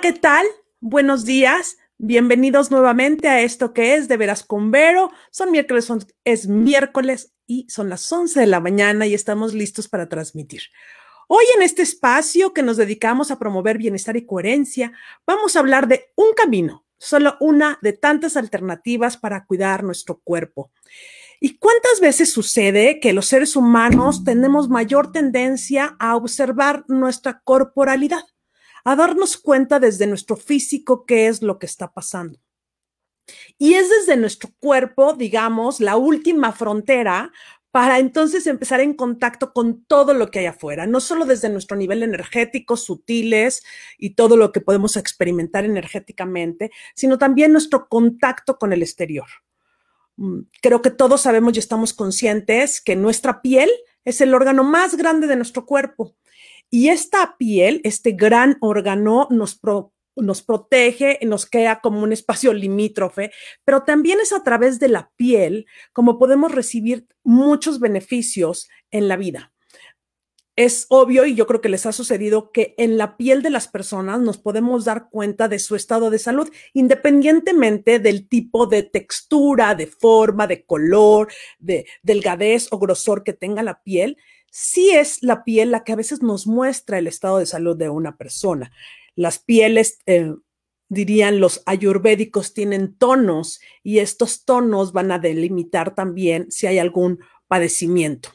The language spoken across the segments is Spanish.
¿qué tal? Buenos días. Bienvenidos nuevamente a esto que es De Veras con Vero. Son miércoles, son, es miércoles y son las 11 de la mañana y estamos listos para transmitir. Hoy en este espacio que nos dedicamos a promover bienestar y coherencia, vamos a hablar de un camino, solo una de tantas alternativas para cuidar nuestro cuerpo. ¿Y cuántas veces sucede que los seres humanos tenemos mayor tendencia a observar nuestra corporalidad? A darnos cuenta desde nuestro físico qué es lo que está pasando. Y es desde nuestro cuerpo, digamos, la última frontera para entonces empezar en contacto con todo lo que hay afuera, no solo desde nuestro nivel energético, sutiles y todo lo que podemos experimentar energéticamente, sino también nuestro contacto con el exterior. Mm, creo que todos sabemos y estamos conscientes que nuestra piel es el órgano más grande de nuestro cuerpo y esta piel, este gran órgano, nos, nos protege, nos queda como un espacio limítrofe, pero también es a través de la piel como podemos recibir muchos beneficios en la vida. Es obvio y yo creo que les ha sucedido que en la piel de las personas nos podemos dar cuenta de su estado de salud, independientemente del tipo de textura, de forma, de color, de delgadez o grosor que tenga la piel sí es la piel la que a veces nos muestra el estado de salud de una persona. Las pieles, eh, dirían los ayurvédicos, tienen tonos y estos tonos van a delimitar también si hay algún padecimiento.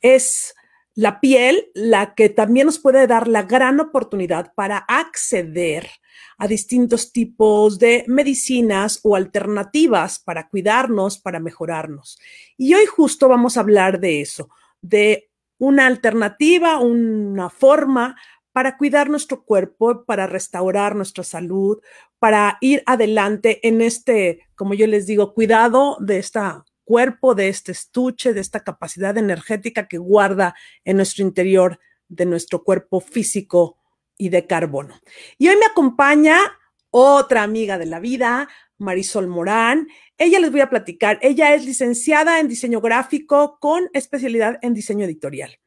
Es la piel la que también nos puede dar la gran oportunidad para acceder a distintos tipos de medicinas o alternativas para cuidarnos, para mejorarnos. Y hoy justo vamos a hablar de eso, de una alternativa, una forma para cuidar nuestro cuerpo, para restaurar nuestra salud, para ir adelante en este, como yo les digo, cuidado de este cuerpo, de este estuche, de esta capacidad energética que guarda en nuestro interior de nuestro cuerpo físico y de carbono. Y hoy me acompaña otra amiga de la vida, Marisol Morán. Ella les voy a platicar. Ella es licenciada en diseño gráfico con especialidad en diseño editorial.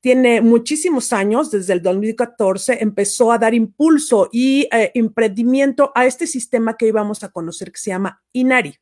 Tiene muchísimos años, desde el 2014 empezó a dar impulso y eh, emprendimiento a este sistema que hoy vamos a conocer que se llama INARI.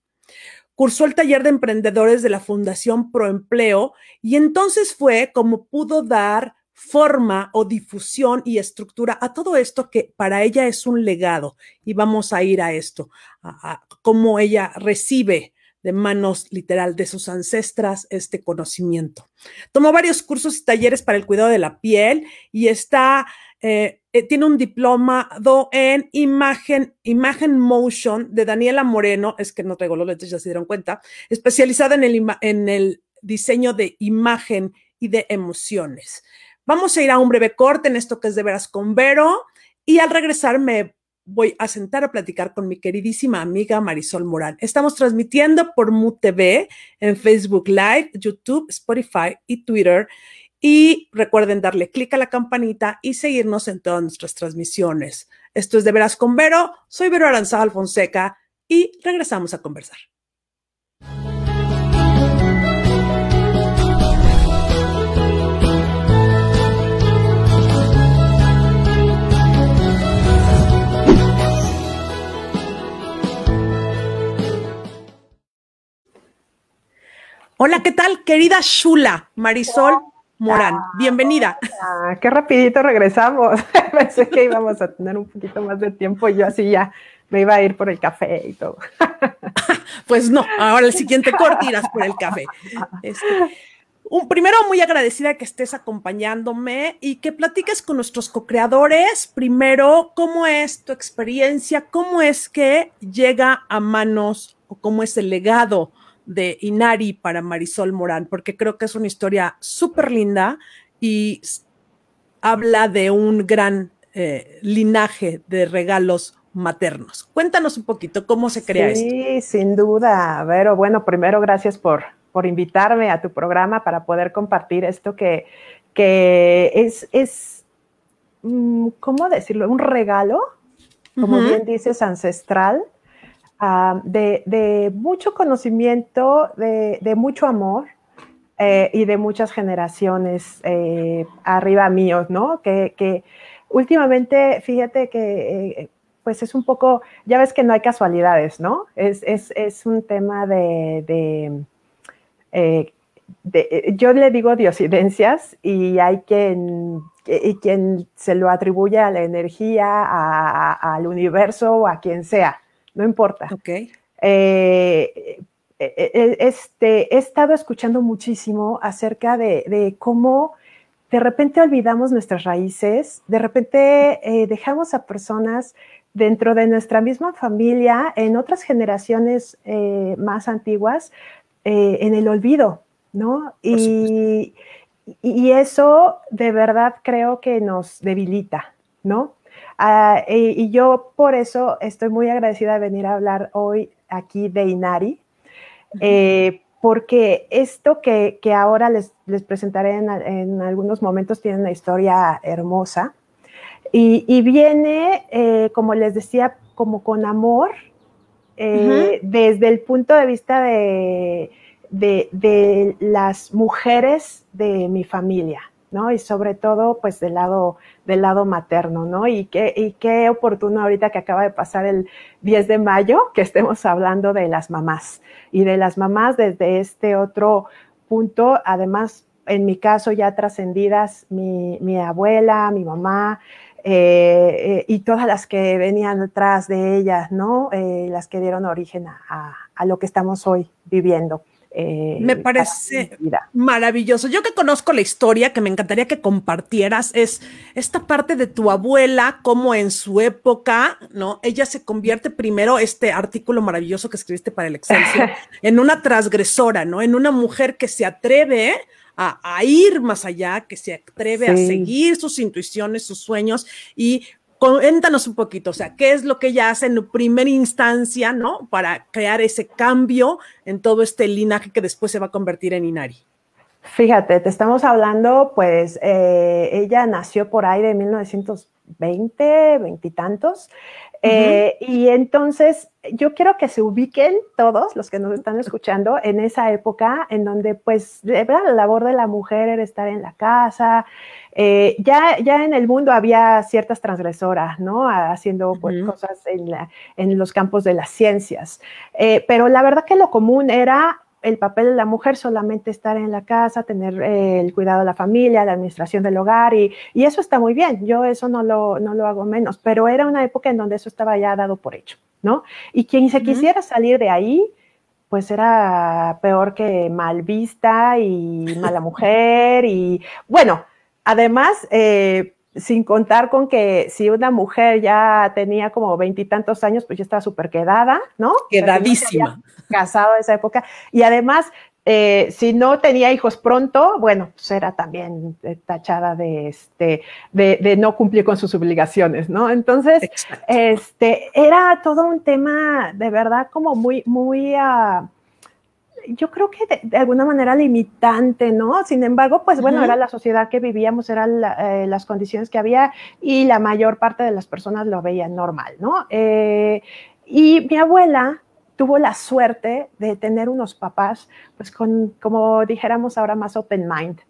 Cursó el taller de emprendedores de la Fundación Proempleo y entonces fue como pudo dar forma o difusión y estructura a todo esto que para ella es un legado. Y vamos a ir a esto, a, cómo ella recibe de manos literal de sus ancestras este conocimiento. Tomó varios cursos y talleres para el cuidado de la piel y está, eh, eh, tiene un diplomado en imagen, imagen motion de Daniela Moreno, es que no traigo los letras, ya se dieron cuenta, especializada en el, en el diseño de imagen y de emociones. Vamos a ir a un breve corte en esto que es de veras con Vero y al regresar me voy a sentar a platicar con mi queridísima amiga Marisol Morán. Estamos transmitiendo por MUTV en Facebook Live, YouTube, Spotify y Twitter. Y recuerden darle clic a la campanita y seguirnos en todas nuestras transmisiones. Esto es de veras con Vero. Soy Vero Aranzada Fonseca y regresamos a conversar. Hola, ¿qué tal, querida Shula Marisol Morán? Bienvenida. Ah, qué rapidito regresamos. Pensé que íbamos a tener un poquito más de tiempo y yo así ya me iba a ir por el café y todo. pues no, ahora el siguiente corte irás por el café. Este, un, primero, muy agradecida que estés acompañándome y que platiques con nuestros co-creadores. Primero, ¿cómo es tu experiencia? ¿Cómo es que llega a manos o cómo es el legado de Inari para Marisol Morán, porque creo que es una historia súper linda y habla de un gran eh, linaje de regalos maternos. Cuéntanos un poquito cómo se crea esto. Sí, sin duda. Pero bueno, primero gracias por, por invitarme a tu programa para poder compartir esto que, que es, es, mm, ¿cómo decirlo? Un regalo, como bien dices, ancestral Ah, de, mucho conocimiento, de, mucho amor eh, y de muchas generaciones eh, arriba míos, ¿no? Que, últimamente, fíjate que eh, pues es un poco, ya ves que no hay casualidades, ¿no? Es, un tema de, de, yo le digo diosidencias y hay quien, y quien se lo atribuye a la energía, al universo o a quien sea, no importa. Ok. Eh, este, he estado escuchando muchísimo acerca de cómo de repente olvidamos nuestras raíces, de repente eh, dejamos a personas dentro de nuestra misma familia, en otras generaciones eh, más antiguas, eh, en el olvido, ¿no? Y, y, eso de verdad creo que nos debilita, ¿no? Ah, y, yo por eso estoy muy agradecida de venir a hablar hoy aquí de Inari, porque esto que, ahora les, presentaré en, algunos momentos tiene una historia hermosa. Y, viene, eh, como les decía, como con amor, eh, desde el punto de vista de, de, las mujeres de mi familia. ¿No? Y sobre todo, pues del lado, del lado materno, ¿no? Y qué, y qué oportuno ahorita que acaba de pasar el 10 de mayo, que estemos hablando de las mamás y de las mamás desde este otro punto, además, en mi caso ya trascendidas, mi, mi abuela, mi mamá, eh, eh, y todas las que venían detrás de ellas, ¿no? Eh, las que dieron origen a, a, lo que estamos hoy viviendo. Eh, me parece maravilloso. Yo que conozco la historia, que me encantaría que compartieras, es esta parte de tu abuela, como en su época, ¿no? Ella se convierte primero, este artículo maravilloso que escribiste para el Excelsior, en una transgresora, ¿no? En una mujer que se atreve a, ir más allá, que se atreve a seguir sus intuiciones, sus sueños y Cuéntanos un poquito, o sea, ¿qué es lo que ella hace en primera instancia, ¿no? Para crear ese cambio en todo este linaje que después se va a convertir en Inari. Fíjate, te estamos hablando, pues eh, ella nació por ahí de 1920, veintitantos, eh, y entonces yo quiero que se ubiquen todos los que nos están escuchando en esa época en donde pues la labor de la mujer era estar en la casa. Eh, ya, ya en el mundo había ciertas transgresoras, ¿no? Haciendo pues, cosas en, en, los campos de las ciencias. Eh, pero la verdad que lo común era el papel de la mujer solamente estar en la casa, tener eh, el cuidado de la familia, la administración del hogar, y, eso está muy bien, yo eso no lo, no lo hago menos, pero era una época en donde eso estaba ya dado por hecho, ¿no? Y quien se quisiera salir de ahí, pues era peor que mal vista y mala mujer, y bueno, además, eh, sin contar con que si una mujer ya tenía como veintitantos años, pues ya estaba súper quedada, ¿no? Quedadísima. casado en esa época. Y además, eh, si no tenía hijos pronto, bueno, pues era también eh, tachada de, este, de, no cumplir con sus obligaciones, ¿no? Entonces, este, era todo un tema de verdad como muy, muy... Uh, yo creo que de, alguna manera limitante, ¿no? Sin embargo, pues bueno, era la sociedad que vivíamos, eran eh, las condiciones que había y la mayor parte de las personas lo veían normal, ¿no? Eh, y mi abuela tuvo la suerte de tener unos papás, pues con, como dijéramos ahora, más open mind.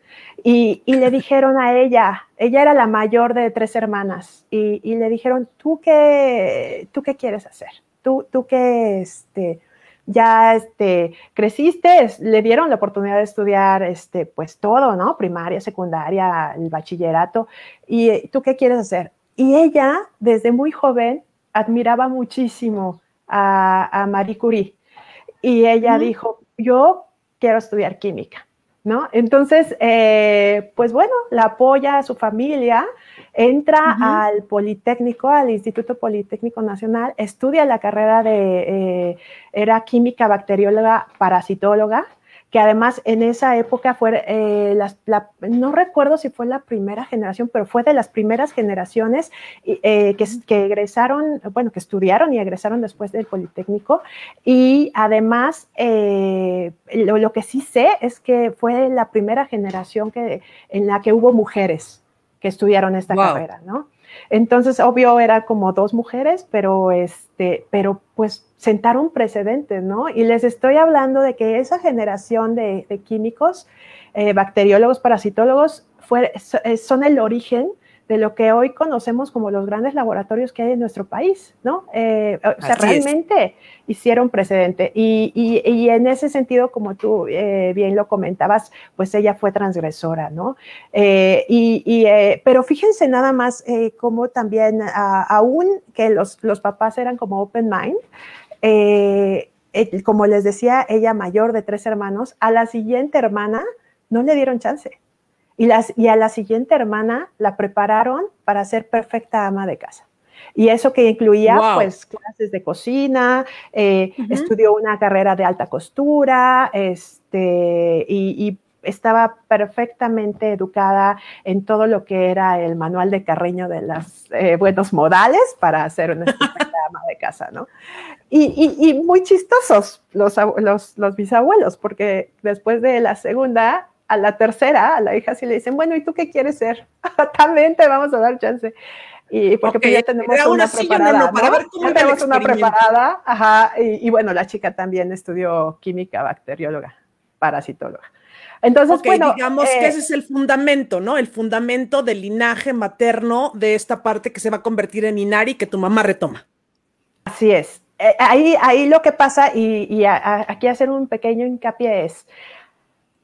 Y, le dijeron a ella, ella era la mayor de tres hermanas, y, y le dijeron, ¿tú qué, ¿tú qué quieres hacer? ¿Tú, tú qué, este, ya este, creciste, le dieron la oportunidad de estudiar este, pues todo, ¿no? Primaria, secundaria, el bachillerato. ¿Y tú qué quieres hacer? Y ella, desde muy joven, admiraba muchísimo a, Marie Curie. Y ella dijo, yo quiero estudiar química, ¿no? Entonces, eh, pues bueno, la apoya a su familia entra al Politécnico, al Instituto Politécnico Nacional, estudia la carrera de, eh, era química bacterióloga parasitóloga, que además en esa época fue, eh, no recuerdo si fue la primera generación, pero fue de las primeras generaciones eh, que, que, egresaron, bueno, que estudiaron y egresaron después del Politécnico. Y además, lo, lo, que sí sé es que fue la primera generación que, en la que hubo mujeres que estudiaron esta carrera, ¿no? Entonces, obvio, era como dos mujeres, pero, este, pero pues sentaron precedentes, ¿no? Y les estoy hablando de que esa generación de, químicos, eh, bacteriólogos, parasitólogos, fue, eh, son el origen de lo que hoy conocemos como los grandes laboratorios que hay en nuestro país, ¿no? Eh, o sea, realmente hicieron precedente. Y, y, en ese sentido, como tú eh, bien lo comentabas, pues ella fue transgresora, ¿no? Eh, y, pero fíjense nada más cómo también, aún que los, los papás eran como open mind, como les decía, ella mayor de tres hermanos, a la siguiente hermana no le dieron chance y, las, y a la siguiente hermana la prepararon para ser perfecta ama de casa. Y eso que incluía, pues, clases de cocina, eh, estudió una carrera de alta costura, este, y, estaba perfectamente educada en todo lo que era el manual de Carreño de los eh, buenos modales para ser una ama de casa, ¿no? Y, y muy chistosos los, los, los bisabuelos, porque después de la segunda, a la tercera, a la hija, sí le dicen, bueno, ¿y tú qué quieres ser? También te vamos a dar chance. Y porque pues ya tenemos una preparada, ya tenemos una preparada, ajá, y, bueno, la chica también estudió química, bacterióloga, parasitóloga. Entonces, bueno, digamos que eh, ese es el fundamento, ¿no? El fundamento del linaje materno de esta parte que se va a convertir en Inari que tu mamá retoma. Así es. Eh, ahí, ahí lo que pasa, y, aquí hacer un pequeño hincapié es,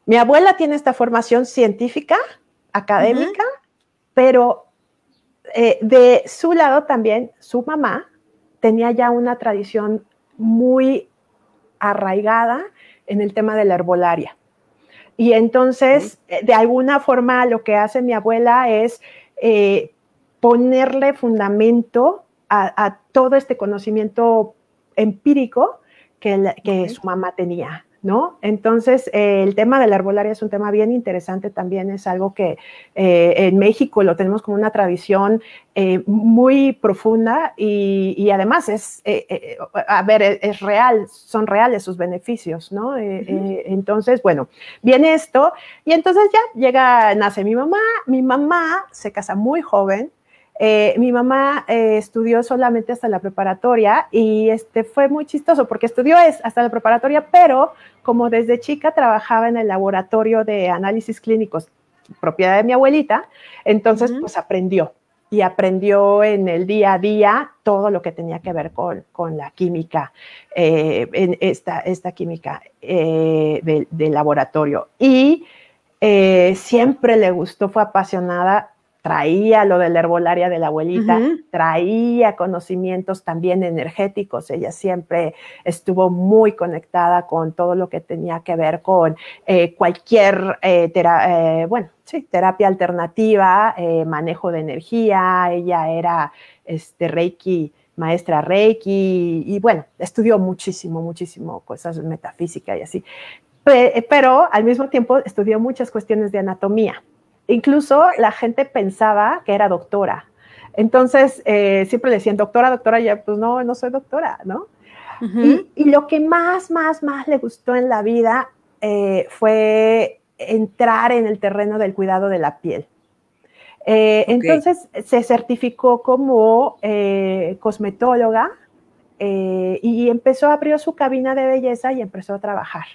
mi abuela tiene esta formación científica, académica, pero eh, de su lado también, su mamá tenía ya una tradición muy arraigada en el tema de la herbolaria. Y entonces, eh, de alguna forma, lo que hace mi abuela es eh, ponerle fundamento a, todo este conocimiento empírico que, su mamá tenía. ¿No? Entonces, eh, el tema de la herbolaria es un tema bien interesante también, es algo que eh, en México lo tenemos como una tradición eh, muy profunda y, además es, a ver, e, es, real, son reales sus beneficios, ¿no? entonces, bueno, viene esto y entonces ya llega, nace mi mamá, mi mamá se casa muy joven, eh, mi mamá eh, estudió solamente hasta la preparatoria y este fue muy chistoso porque estudió hasta la preparatoria, pero como desde chica trabajaba en el laboratorio de análisis clínicos, propiedad de mi abuelita, entonces pues aprendió y aprendió en el día a día todo lo que tenía que ver con, la química, eh, en esta, esta química del laboratorio. Y siempre le gustó, fue apasionada traía lo de la herbolaria de la abuelita, traía conocimientos también energéticos, ella siempre estuvo muy conectada con todo lo que tenía que ver con eh, cualquier, eh, eh, bueno, sí, terapia alternativa, manejo de energía, ella era este, Reiki maestra Reiki y bueno, estudió muchísimo, muchísimo cosas metafísica y así. Pero al mismo tiempo estudió muchas cuestiones de anatomía. Incluso la gente pensaba que era doctora. Entonces, eh, siempre le decían, doctora, doctora, y ya, pues no, no soy doctora, ¿no? y, lo que más, más, más le gustó en la vida eh, fue entrar en el terreno del cuidado de la piel. Eh, entonces, se certificó como cosmetóloga y empezó a abrir su cabina de belleza y empezó a trabajar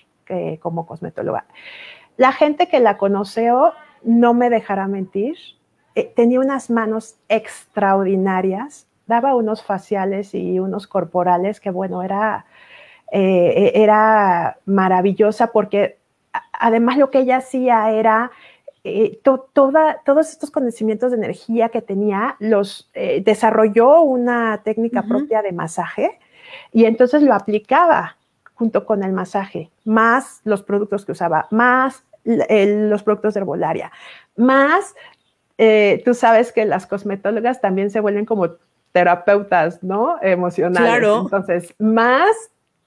como cosmetóloga. La gente que la conoció no me dejará mentir, eh, tenía unas manos extraordinarias, daba unos faciales y unos corporales que, bueno, era, eh, era maravillosa porque además lo que ella hacía era eh, toda, todos estos conocimientos de energía que tenía, los desarrolló una técnica propia de masaje y entonces lo aplicaba junto con el masaje, más los productos que usaba, más los productos de herbolaria. Más, eh, tú sabes que las cosmetólogas también se vuelven como terapeutas, ¿no? Emocionales. Claro. Entonces, más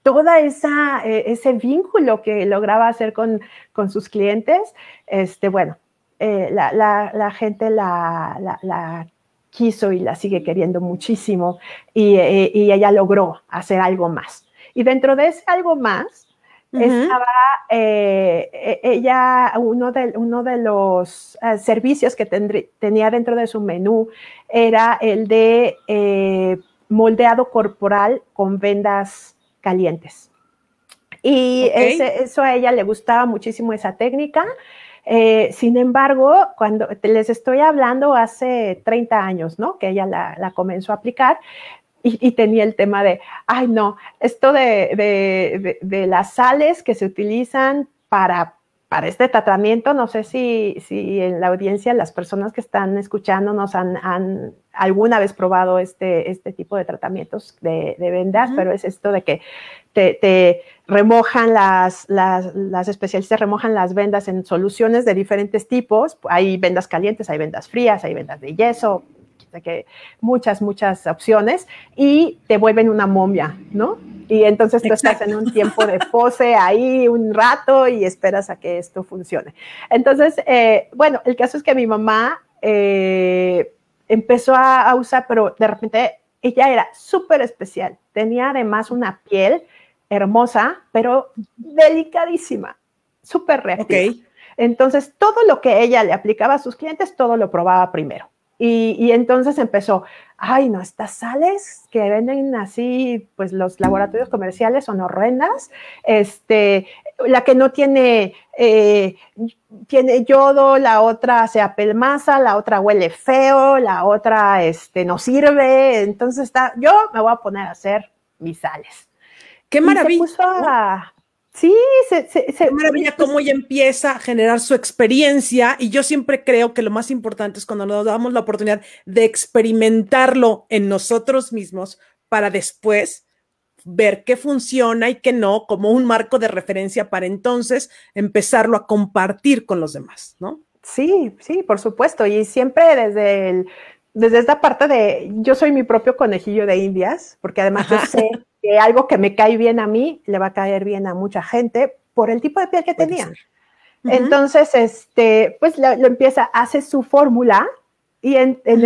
toda esa eh, ese vínculo que lograba hacer con, con sus clientes, este, bueno, eh, la, la, gente la, la, quiso y la sigue queriendo muchísimo y, y, ella logró hacer algo más. Y dentro de ese algo más, estaba eh, e, ella, uno de, uno de los eh, servicios que tenía dentro de su menú era el de eh, moldeado corporal con vendas calientes. Y eso a ella le gustaba muchísimo esa técnica. Eh, sin embargo, cuando les estoy hablando hace 30 años, ¿no? Que ella la, comenzó a aplicar, y, tenía el tema de, ay no, esto de, las sales que se utilizan para, para este tratamiento, no sé si, si en la audiencia las personas que están escuchando nos han, alguna vez probado este, este tipo de tratamientos de, vendas, pero es esto de que te, remojan las, las, especialistas remojan las vendas en soluciones de diferentes tipos. Hay vendas calientes, hay vendas frías, hay vendas de yeso, que muchas, muchas opciones y te vuelven una momia, ¿no? Y entonces tú estás en un tiempo de pose ahí un rato y esperas a que esto funcione. Entonces, eh, bueno, el caso es que mi mamá eh, empezó a usar, pero de repente ella era súper especial. Tenía además una piel hermosa, pero delicadísima, súper reactiva. Entonces, todo lo que ella le aplicaba a sus clientes, todo lo probaba primero. Y, entonces empezó, ay, no, estas sales que venden así, pues los laboratorios comerciales son horrendas. Este, la que no tiene, eh, tiene yodo, la otra se apelmaza, la otra huele feo, la otra este, no sirve. Entonces está, yo me voy a poner a hacer mis sales. Qué maravilla. Sí, se, se, maravilla cómo ella empieza a generar su experiencia y yo siempre creo que lo más importante es cuando nos damos la oportunidad de experimentarlo en nosotros mismos para después ver qué funciona y qué no como un marco de referencia para entonces empezarlo a compartir con los demás, ¿no? Sí, sí, por supuesto. Y siempre desde el, desde esta parte de yo soy mi propio conejillo de indias, porque además yo sé que algo que me cae bien a mí le va a caer bien a mucha gente por el tipo de piel que tenía. Entonces, este, pues lo, empieza, hace su fórmula y en, en,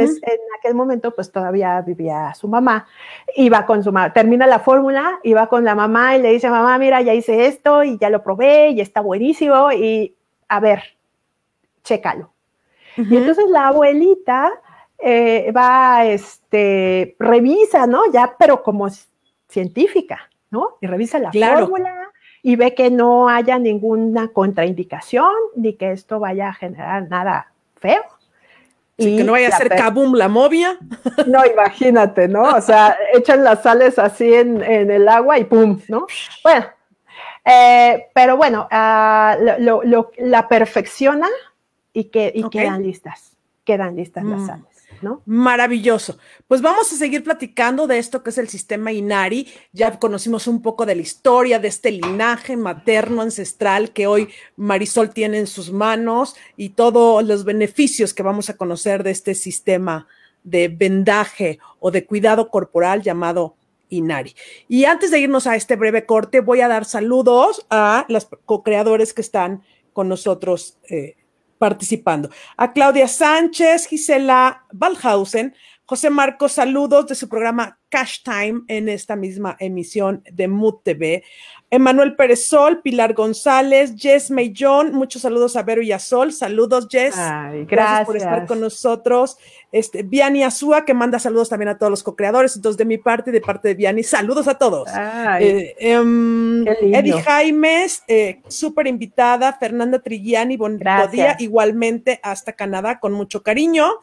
aquel momento pues todavía vivía su mamá, iba con su mamá, termina la fórmula, iba con la mamá y le dice, mamá, mira, ya hice esto y ya lo probé y está buenísimo y a ver, chécalo. Y entonces la abuelita eh, va, este, revisa, ¿no? Ya, pero como científica, ¿no? Y revisa la fórmula y ve que no haya ninguna contraindicación ni que esto vaya a generar nada feo. y que no vaya a ser kabum la movia. No, imagínate, ¿no? O sea, echan las sales así en, el agua y ¡pum! ¿no? Bueno, eh, pero bueno, ah, la perfecciona y, que, y quedan listas, quedan listas las mm. Sales. Maravilloso. Pues vamos a seguir platicando de esto que es el sistema Inari. Ya conocimos un poco de la historia de este linaje materno ancestral que hoy Marisol tiene en sus manos y todos los beneficios que vamos a conocer de este sistema de vendaje o de cuidado corporal llamado Inari. Y antes de irnos a este breve corte, voy a dar saludos a los co-creadores que están con nosotros eh, participando. A Claudia Sánchez, Gisela Balhausen, José Marcos, saludos de su programa Cash Time en esta misma emisión de Mood TV. Emanuel Perezol, Pilar González, Jess John, muchos saludos a Vero y a Sol. Saludos, Jess. gracias. por estar con nosotros. Este, Viani Azúa, que manda saludos también a todos los co-creadores. Entonces, de mi parte y de parte de Viani, saludos a todos. Eh, em, Eddie Jaimes, eh, súper invitada. Fernanda Trigiani, buen día. Igualmente hasta Canadá, con mucho cariño.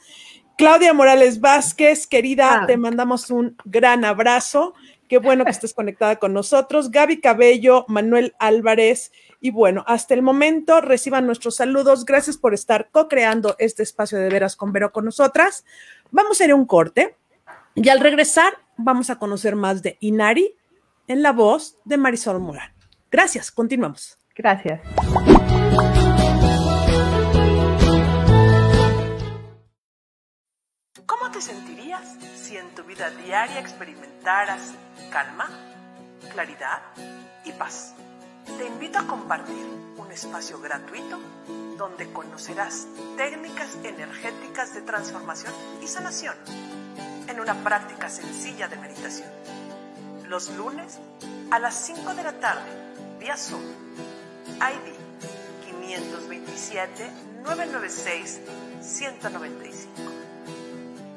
Claudia Morales Vázquez, querida, ah. te mandamos un gran abrazo. Qué bueno que estés conectada con nosotros. Gaby Cabello, Manuel Álvarez. Y bueno, hasta el momento reciban nuestros saludos. Gracias por estar co-creando este espacio de veras con Vero con nosotras. Vamos a ir a un corte y al regresar vamos a conocer más de Inari en la voz de Marisol Morán. Gracias, continuamos. Gracias. Sentirías si en tu vida diaria experimentaras calma, claridad y paz? Te invito a compartir un espacio gratuito donde conocerás técnicas energéticas de transformación y sanación en una práctica sencilla de meditación. Los lunes a las 5 de la tarde, vía Zoom, ID 527 996 195.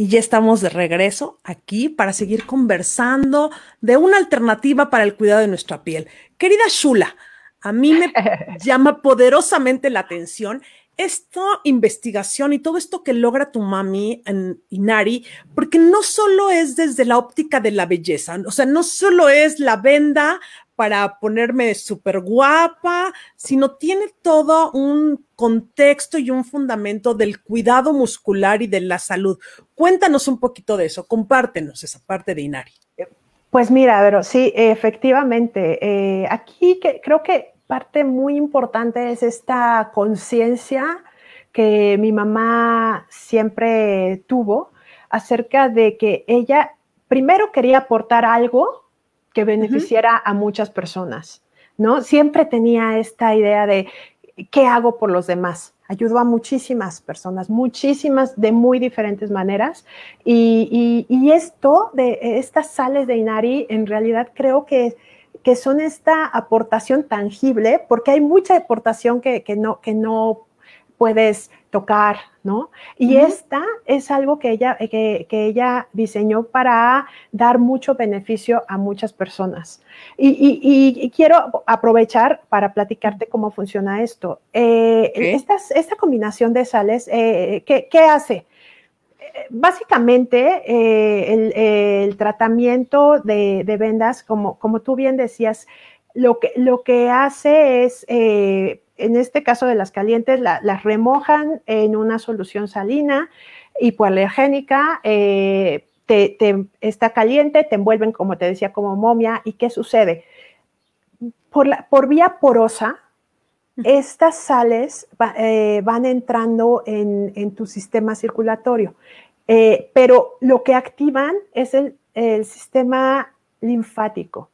Y ya estamos de regreso aquí para seguir conversando de una alternativa para el cuidado de nuestra piel. Querida Shula, a mí me llama poderosamente la atención esta investigación y todo esto que logra tu mami en Inari, porque no solo es desde la óptica de la belleza, o sea, no solo es la venda para ponerme súper guapa, sino tiene todo un contexto y un fundamento del cuidado muscular y de la salud. Cuéntanos un poquito de eso, compártenos esa parte de Inari. Pues mira, pero sí, efectivamente, eh, aquí creo que parte muy importante es esta conciencia que mi mamá siempre tuvo acerca de que ella primero quería aportar algo que beneficiara a muchas personas, ¿no? Siempre tenía esta idea de qué hago por los demás. Ayudó a muchísimas personas, muchísimas de muy diferentes maneras. Y, esto de estas sales de Inari, en realidad creo que que son esta aportación tangible, porque hay mucha aportación que, no, que no puedes tocar, ¿no? Y esta es algo que ella, que, ella diseñó para dar mucho beneficio a muchas personas. Y, quiero aprovechar para platicarte cómo funciona esto. Eh, esta combinación de sales, eh, ¿qué, ¿qué, hace? Básicamente, eh, el, tratamiento de, vendas, como, como tú bien decías, lo que, lo que hace es, eh, en este caso de las calientes, las remojan en una solución salina hipoalergénica, eh, te, está caliente, te envuelven, como te decía, como momia. ¿Y qué sucede? Por, por vía porosa, estas sales van entrando en, en, tu sistema circulatorio. Eh, pero lo que activan es el, sistema linfático.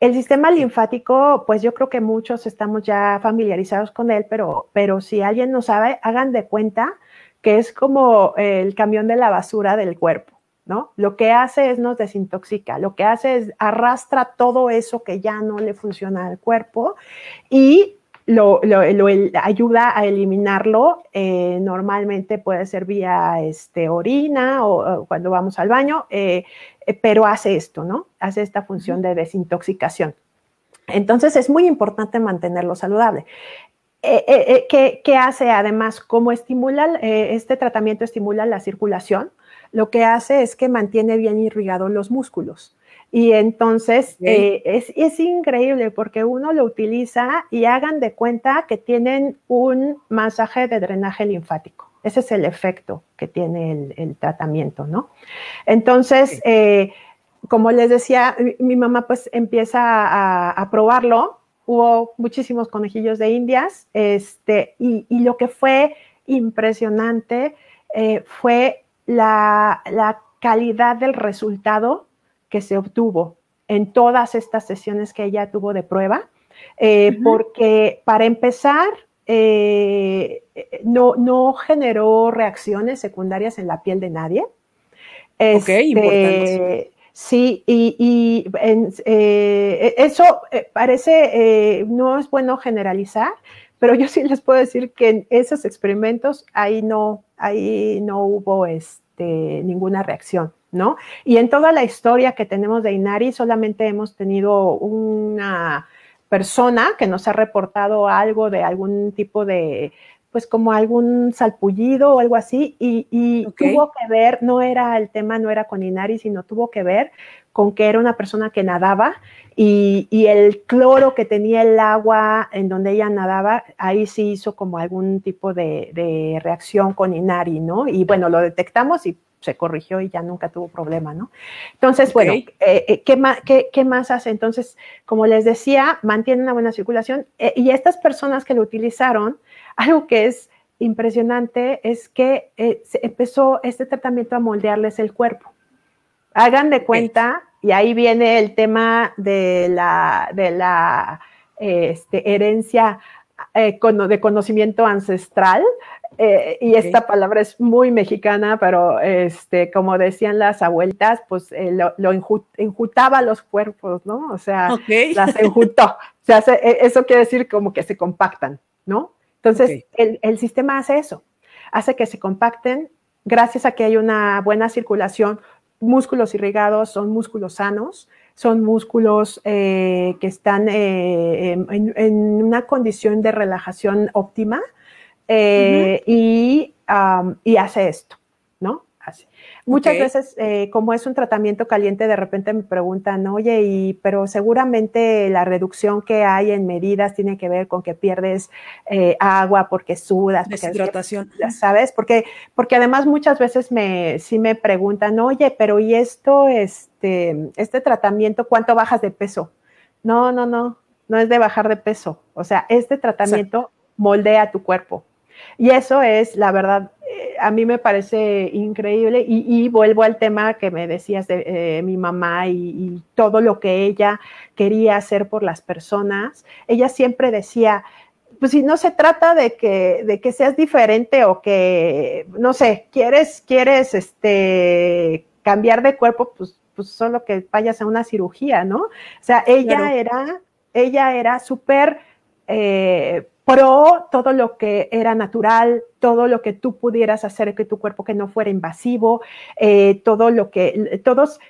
El sistema linfático, pues yo creo que muchos estamos ya familiarizados con él, pero, pero si alguien no sabe, hagan de cuenta que es como el camión de la basura del cuerpo, ¿no? Lo que hace es nos desintoxica, lo que hace es arrastra todo eso que ya no le funciona al cuerpo y lo, ayuda a eliminarlo. Eh, normalmente puede ser vía este, orina o, cuando vamos al baño, eh, eh, pero hace esto, ¿no? Hace esta función de desintoxicación. Entonces es muy importante mantenerlo saludable. ¿qué, hace además? Como estimula, este tratamiento estimula la circulación, lo que hace es que mantiene bien irrigados los músculos. Y entonces eh, es, increíble porque uno lo utiliza y hagan de cuenta que tienen un masaje de drenaje linfático. Ese es el efecto que tiene el, tratamiento, ¿no? Entonces, eh, como les decía, mi, mamá pues empieza a, probarlo. Hubo muchísimos conejillos de indias, este, y, lo que fue impresionante eh, fue la, la calidad del resultado que se obtuvo en todas estas sesiones que ella tuvo de prueba, eh, porque para empezar, eh, no, no generó reacciones secundarias en la piel de nadie. ok, este, importante. Sí, y, eh, eso parece, no es bueno generalizar, pero yo sí les puedo decir que en esos experimentos ahí no, ahí no hubo este, ninguna reacción. ¿No? Y en toda la historia que tenemos de Inari, solamente hemos tenido una persona que nos ha reportado algo de algún tipo de, pues como algún salpullido o algo así, y, tuvo que ver, no era el tema, no era con Inari, sino tuvo que ver con que era una persona que nadaba y, el cloro que tenía el agua en donde ella nadaba, ahí sí hizo como algún tipo de, de reacción con Inari, ¿no? Y bueno, lo detectamos y se corrigió y ya nunca tuvo problema, ¿no? Entonces, bueno, eh, eh, ¿qué, más, qué, más hace? Entonces, como les decía, mantiene una buena circulación eh, y estas personas que lo utilizaron, algo que es impresionante es que se empezó este tratamiento a moldearles el cuerpo. Hagan de cuenta, y ahí viene el tema de la, de la este, herencia eh, de conocimiento ancestral. Eh, y esta palabra es muy mexicana, pero este, como decían las abuelitas, pues eh, lo, lo enjutaba los cuerpos, ¿no? O sea, las enjutó. O sea, e, eso quiere decir como que se compactan, ¿no? Entonces, el, el sistema hace eso, hace que se compacten gracias a que hay una buena circulación. Músculos irrigados son músculos sanos, son músculos eh, que están eh, en, una condición de relajación óptima eh, y, y, hace esto, ¿no? Muchas veces, eh, como es un tratamiento caliente, de repente me preguntan, oye, y, pero seguramente la reducción que hay en medidas tiene que ver con que pierdes eh, agua porque sudas. Deshidratación. ¿Sabes? Porque, porque además muchas veces me, sí me preguntan, oye, pero ¿y esto, este, este tratamiento, cuánto bajas de peso? No, no, no, no es de bajar de peso. O sea, este tratamiento moldea tu cuerpo. Y eso es, la verdad, eh, a mí me parece increíble y, vuelvo al tema que me decías de eh, mi mamá y, todo lo que ella quería hacer por las personas. Ella siempre decía, pues si no se trata de que, de que seas diferente o que, no sé, quieres, quieres este, cambiar de cuerpo, pues, pues solo que vayas a una cirugía, ¿no? O sea, ella era, ella era súper... Eh, pro todo lo que era natural, todo lo que tú pudieras hacer que tu cuerpo que no fuera invasivo, eh, todo lo que, todos,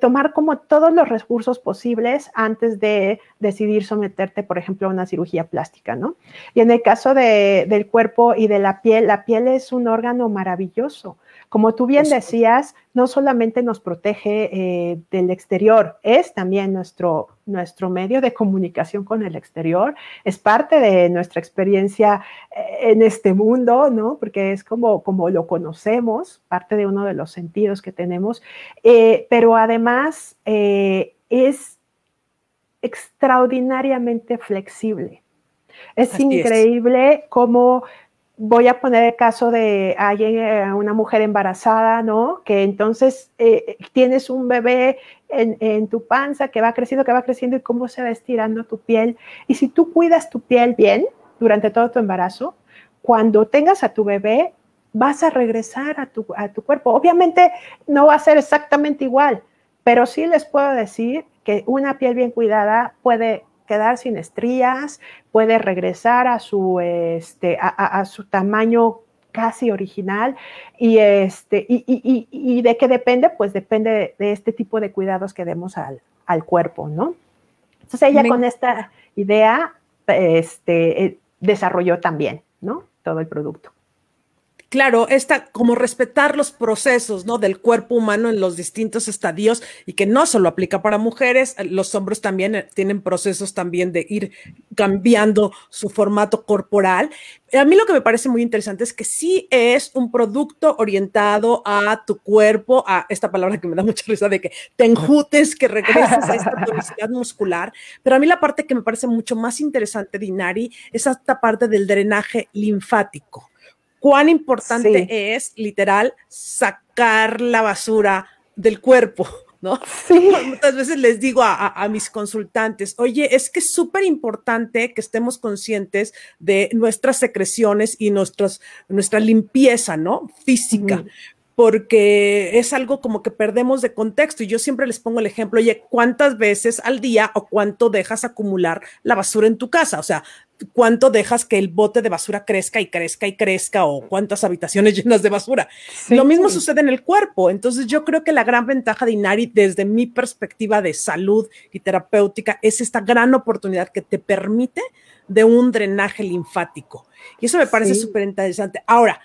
tomar como todos los recursos posibles antes de decidir someterte, por ejemplo, a una cirugía plástica, ¿no? Y en el caso de, del cuerpo y de la piel, la piel es un órgano maravilloso. Como tú bien decías, no solamente nos protege eh, del exterior, es también nuestro, nuestro medio de comunicación con el exterior, es parte de nuestra experiencia eh, en este mundo, ¿no? Porque es como, como lo conocemos, parte de uno de los sentidos que tenemos, eh, pero además es extraordinariamente flexible. Es increíble cómo voy a poner el caso de alguien, eh, una mujer embarazada, ¿no? Que entonces eh, tienes un bebé en, tu panza que va creciendo, que va creciendo y cómo se va estirando tu piel. Y si tú cuidas tu piel bien durante todo tu embarazo, cuando tengas a tu bebé, vas a regresar a tu, a tu cuerpo. Obviamente no va a ser exactamente igual, pero sí les puedo decir que una piel bien cuidada puede quedar sin estrías, puede regresar a su, este, a, su tamaño casi original. Y este y, de qué depende pues depende de, este tipo de cuidados que demos al, cuerpo no entonces ella con esta idea este eh, desarrolló también no todo el producto Claro, esta como respetar los procesos, ¿no? Del cuerpo humano en los distintos estadios y que no solo aplica para mujeres, los hombres también eh, tienen procesos también de ir cambiando su formato corporal. A mí lo que me parece muy interesante es que sí es un producto orientado a tu cuerpo, a esta palabra que me da mucha risa de que te enjutes, que regreses a esta tonicidad muscular, pero a mí la parte que me parece mucho más interesante, Dinari, es esta parte del drenaje linfático cuán importante es literal sacar la basura del cuerpo. ¿No? Sí. Muchas veces les digo a, mis consultantes, oye, es que es súper importante que estemos conscientes de nuestras secreciones y nuestras, nuestra limpieza, ¿no? Física. Porque es algo como que perdemos de contexto. Y yo siempre les pongo el ejemplo, oye, ¿cuántas veces al día o cuánto dejas acumular la basura en tu casa? O sea, cuánto dejas que el bote de basura crezca y crezca y crezca o cuántas habitaciones llenas de basura. Lo mismo sucede en el cuerpo. Entonces yo creo que la gran ventaja de Inari desde mi perspectiva de salud y terapéutica es esta gran oportunidad que te permite de un drenaje linfático. Y eso me parece súper interesante. Ahora,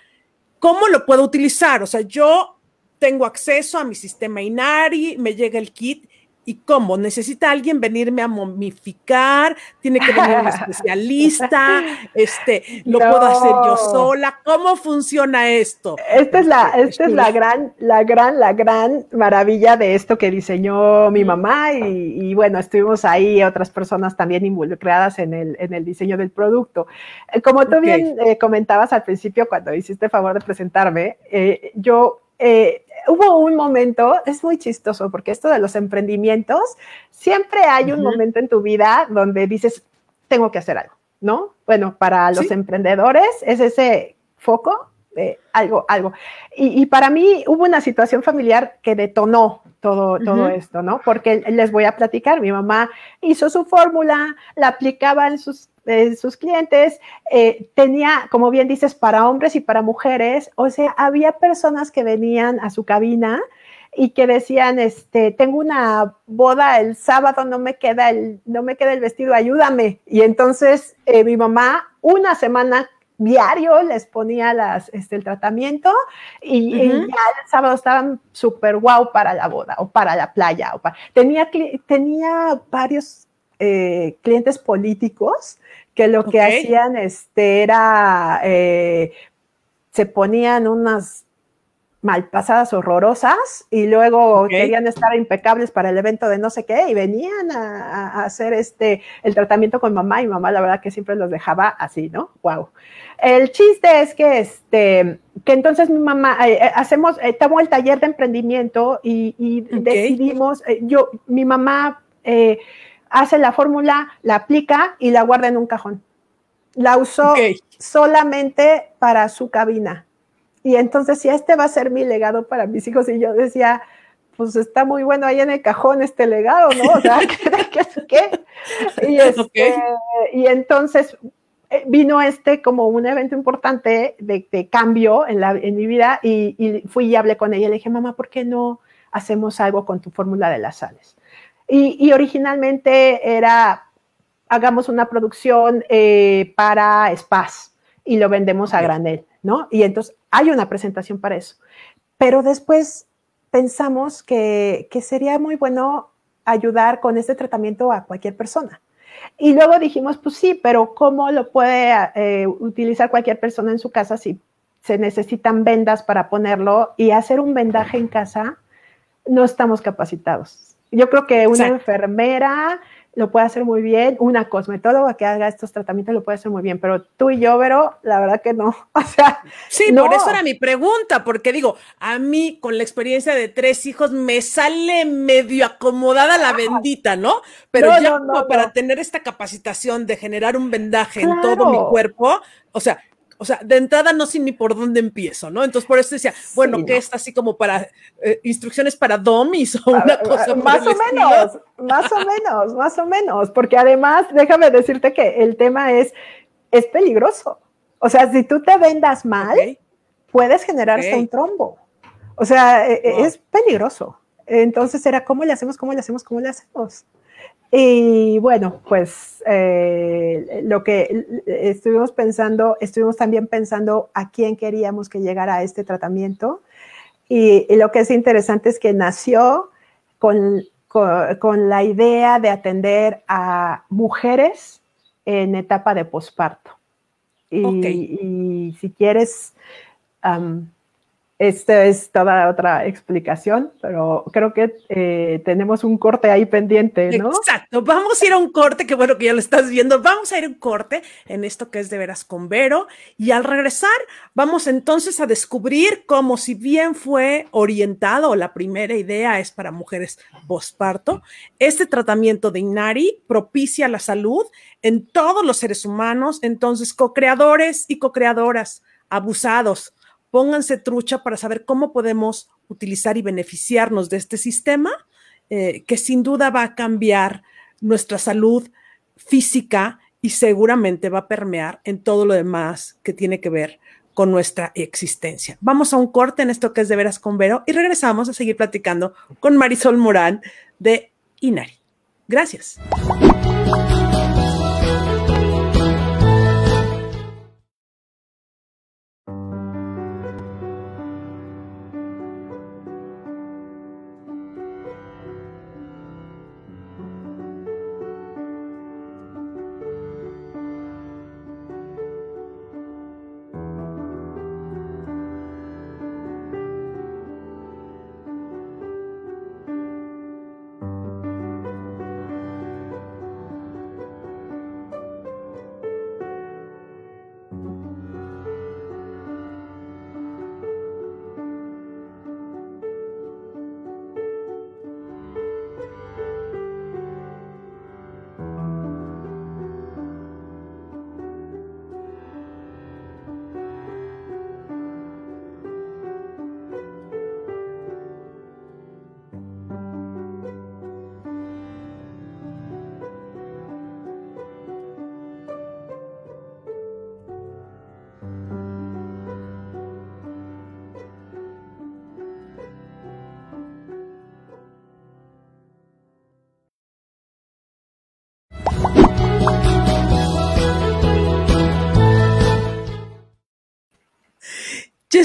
¿cómo lo puedo utilizar? O sea, yo tengo acceso a mi sistema Inari, me llega el kit ¿Y cómo? ¿Necesita alguien venirme a momificar? ¿Tiene que venir un especialista? Este, ¿Lo puedo hacer yo sola? ¿Cómo funciona esto? Esta es la, esta es la gran, la gran, la gran maravilla de esto que diseñó mi mamá y, bueno, estuvimos ahí otras personas también involucradas en el, en el diseño del producto. Eh, como tú bien eh, comentabas al principio cuando hiciste el favor de presentarme, eh, yo hubo un momento, es muy chistoso porque esto de los emprendimientos, siempre hay un momento en tu vida donde dices, tengo que hacer algo. ¿no? Bueno, para los emprendedores es ese foco de algo, algo. Y, para mí hubo una situación familiar que detonó todo, todo esto, ¿no? Porque les voy a platicar, mi mamá hizo su fórmula, la aplicaba en sus, sus clientes, eh, tenía, como bien dices, para hombres y para mujeres, o sea, había personas que venían a su cabina y que decían, este, tengo una boda el sábado, no me queda el, no me queda el vestido, ayúdame. Y entonces eh, mi mamá una semana diario les ponía las, este, el tratamiento y, ya el sábado estaban súper guau para la boda o para la playa. O tenía, tenía varios eh, clientes políticos que lo que hacían este, era, eh, se ponían unas malpasadas horrorosas y luego querían estar impecables para el evento de no sé qué y venían a, hacer este el tratamiento con mamá y mamá la verdad que siempre los dejaba así, ¿no? Wow. El chiste es que este que entonces mi mamá eh, hacemos eh, el taller de emprendimiento y, decidimos eh, yo mi mamá hace la fórmula, la aplica y la guarda en un cajón. La usó solamente para su cabina y entonces, si este va a ser mi legado para mis hijos, y yo decía, pues está muy bueno ahí en el cajón este legado, ¿no? O sea, ¿qué? qué? Y, este, y entonces eh, vino este como un evento importante de, cambio en, la, en mi vida y, fui y hablé con ella y le dije, mamá, ¿por qué no hacemos algo con tu fórmula de las sales? Y, originalmente era, hagamos una producción eh, para spas y lo vendemos a granel, ¿no? Y entonces hay una presentación para eso. Pero después pensamos que, sería muy bueno ayudar con este tratamiento a cualquier persona. Y luego dijimos, pues sí, pero ¿cómo lo puede eh, utilizar cualquier persona en su casa si se necesitan vendas para ponerlo y hacer un vendaje en casa? No estamos capacitados. Yo creo que una enfermera lo puede hacer muy bien, una cosmetóloga que haga estos tratamientos lo puede hacer muy bien, pero tú y yo, Vero, la verdad que no. O sea, sí, por eso era mi pregunta, porque digo, a mí con la experiencia de tres hijos me sale medio acomodada la bendita, ¿no? Pero ya para tener esta capacitación de generar un vendaje en todo mi cuerpo, o sea, o sea, de entrada no sé ni por dónde empiezo, ¿no? Entonces por eso decía, bueno, que está así como para eh, instrucciones para domis o una cosa Más o menos, más o menos, más o menos, porque además, déjame decirte que el tema es, es peligroso. O sea, si tú te vendas mal, puedes generarse un trombo. O sea, e, e, es peligroso. Entonces era, ¿cómo le hacemos? ¿Cómo le hacemos? ¿Cómo le hacemos? Y bueno, pues eh, lo que estuvimos pensando, estuvimos también pensando a quién queríamos que llegara a este tratamiento. Y, lo que es interesante es que nació con, con, la idea de atender a mujeres en etapa de posparto. Y, si quieres, esta es toda otra explicación, pero creo que eh, tenemos un corte ahí pendiente, ¿no? Exacto, vamos a ir a un corte, que bueno que ya lo estás viendo, vamos a ir a un corte en esto que es de veras con Vero, y al regresar vamos entonces a descubrir cómo si bien fue orientado, la primera idea es para mujeres posparto, este tratamiento de Inari propicia la salud en todos los seres humanos, entonces co-creadores y co-creadoras abusados pónganse trucha para saber cómo podemos utilizar y beneficiarnos de este sistema, eh, que sin duda va a cambiar nuestra salud física y seguramente va a permear en todo lo demás que tiene que ver con nuestra existencia. Vamos a un corte en esto que es de veras con Vero y regresamos a seguir platicando con Marisol Morán de Inari. Gracias.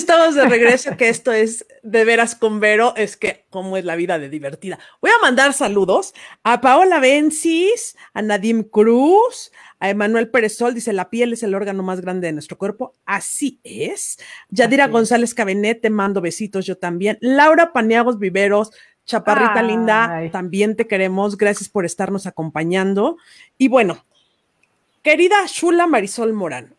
Estamos de regreso, que esto es de veras con Vero, es que cómo es la vida de divertida. Voy a mandar saludos a Paola Bencis, a Nadim Cruz, a Emanuel Perezol, dice, la piel es el órgano más grande de nuestro cuerpo. Así es. Yadira González Cabenet, te mando besitos yo también. Laura Paniagos Viveros, Chaparrita linda, también te queremos. Gracias por estarnos acompañando. Y bueno, querida Shula Marisol Morán,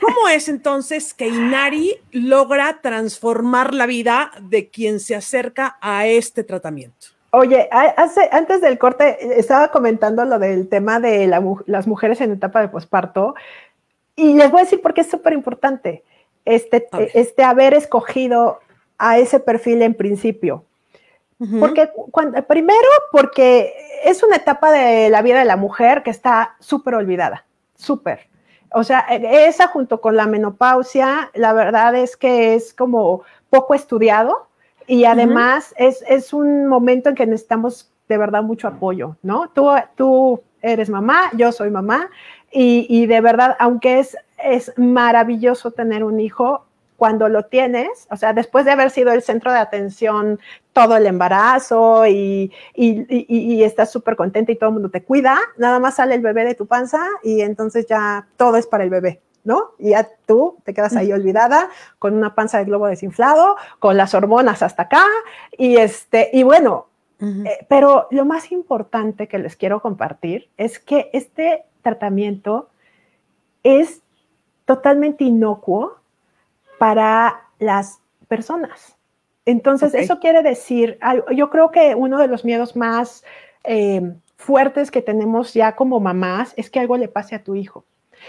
¿cómo es entonces que Inari logra transformar la vida de quien se acerca a este tratamiento? Oye, hace, antes del corte estaba comentando lo del tema de las mujeres en etapa de posparto y les voy a decir por qué es súper importante este, este haber escogido a ese perfil en principio. Porque cuando, primero, porque es una etapa de la vida de la mujer que está súper olvidada, súper. O sea, esa junto con la menopausia, la verdad es que es como poco estudiado y además es, es, un momento en que necesitamos de verdad mucho apoyo, ¿no? Tú, tú eres mamá, yo soy mamá y, y de verdad, aunque es, es maravilloso tener un hijo, cuando lo tienes, o sea, después de haber sido el centro de atención todo el embarazo y, estás súper contenta y todo el mundo te cuida, nada más sale el bebé de tu panza y entonces ya todo es para el bebé. ¿no? Y ya tú te quedas ahí olvidada con una panza de globo desinflado, con las hormonas hasta acá, y este, y bueno, eh, pero lo más importante que les quiero compartir es que este tratamiento es totalmente inocuo para las personas. Entonces, eso quiere decir, yo creo que uno de los miedos más eh, fuertes que tenemos ya como mamás es que algo le pase a tu hijo.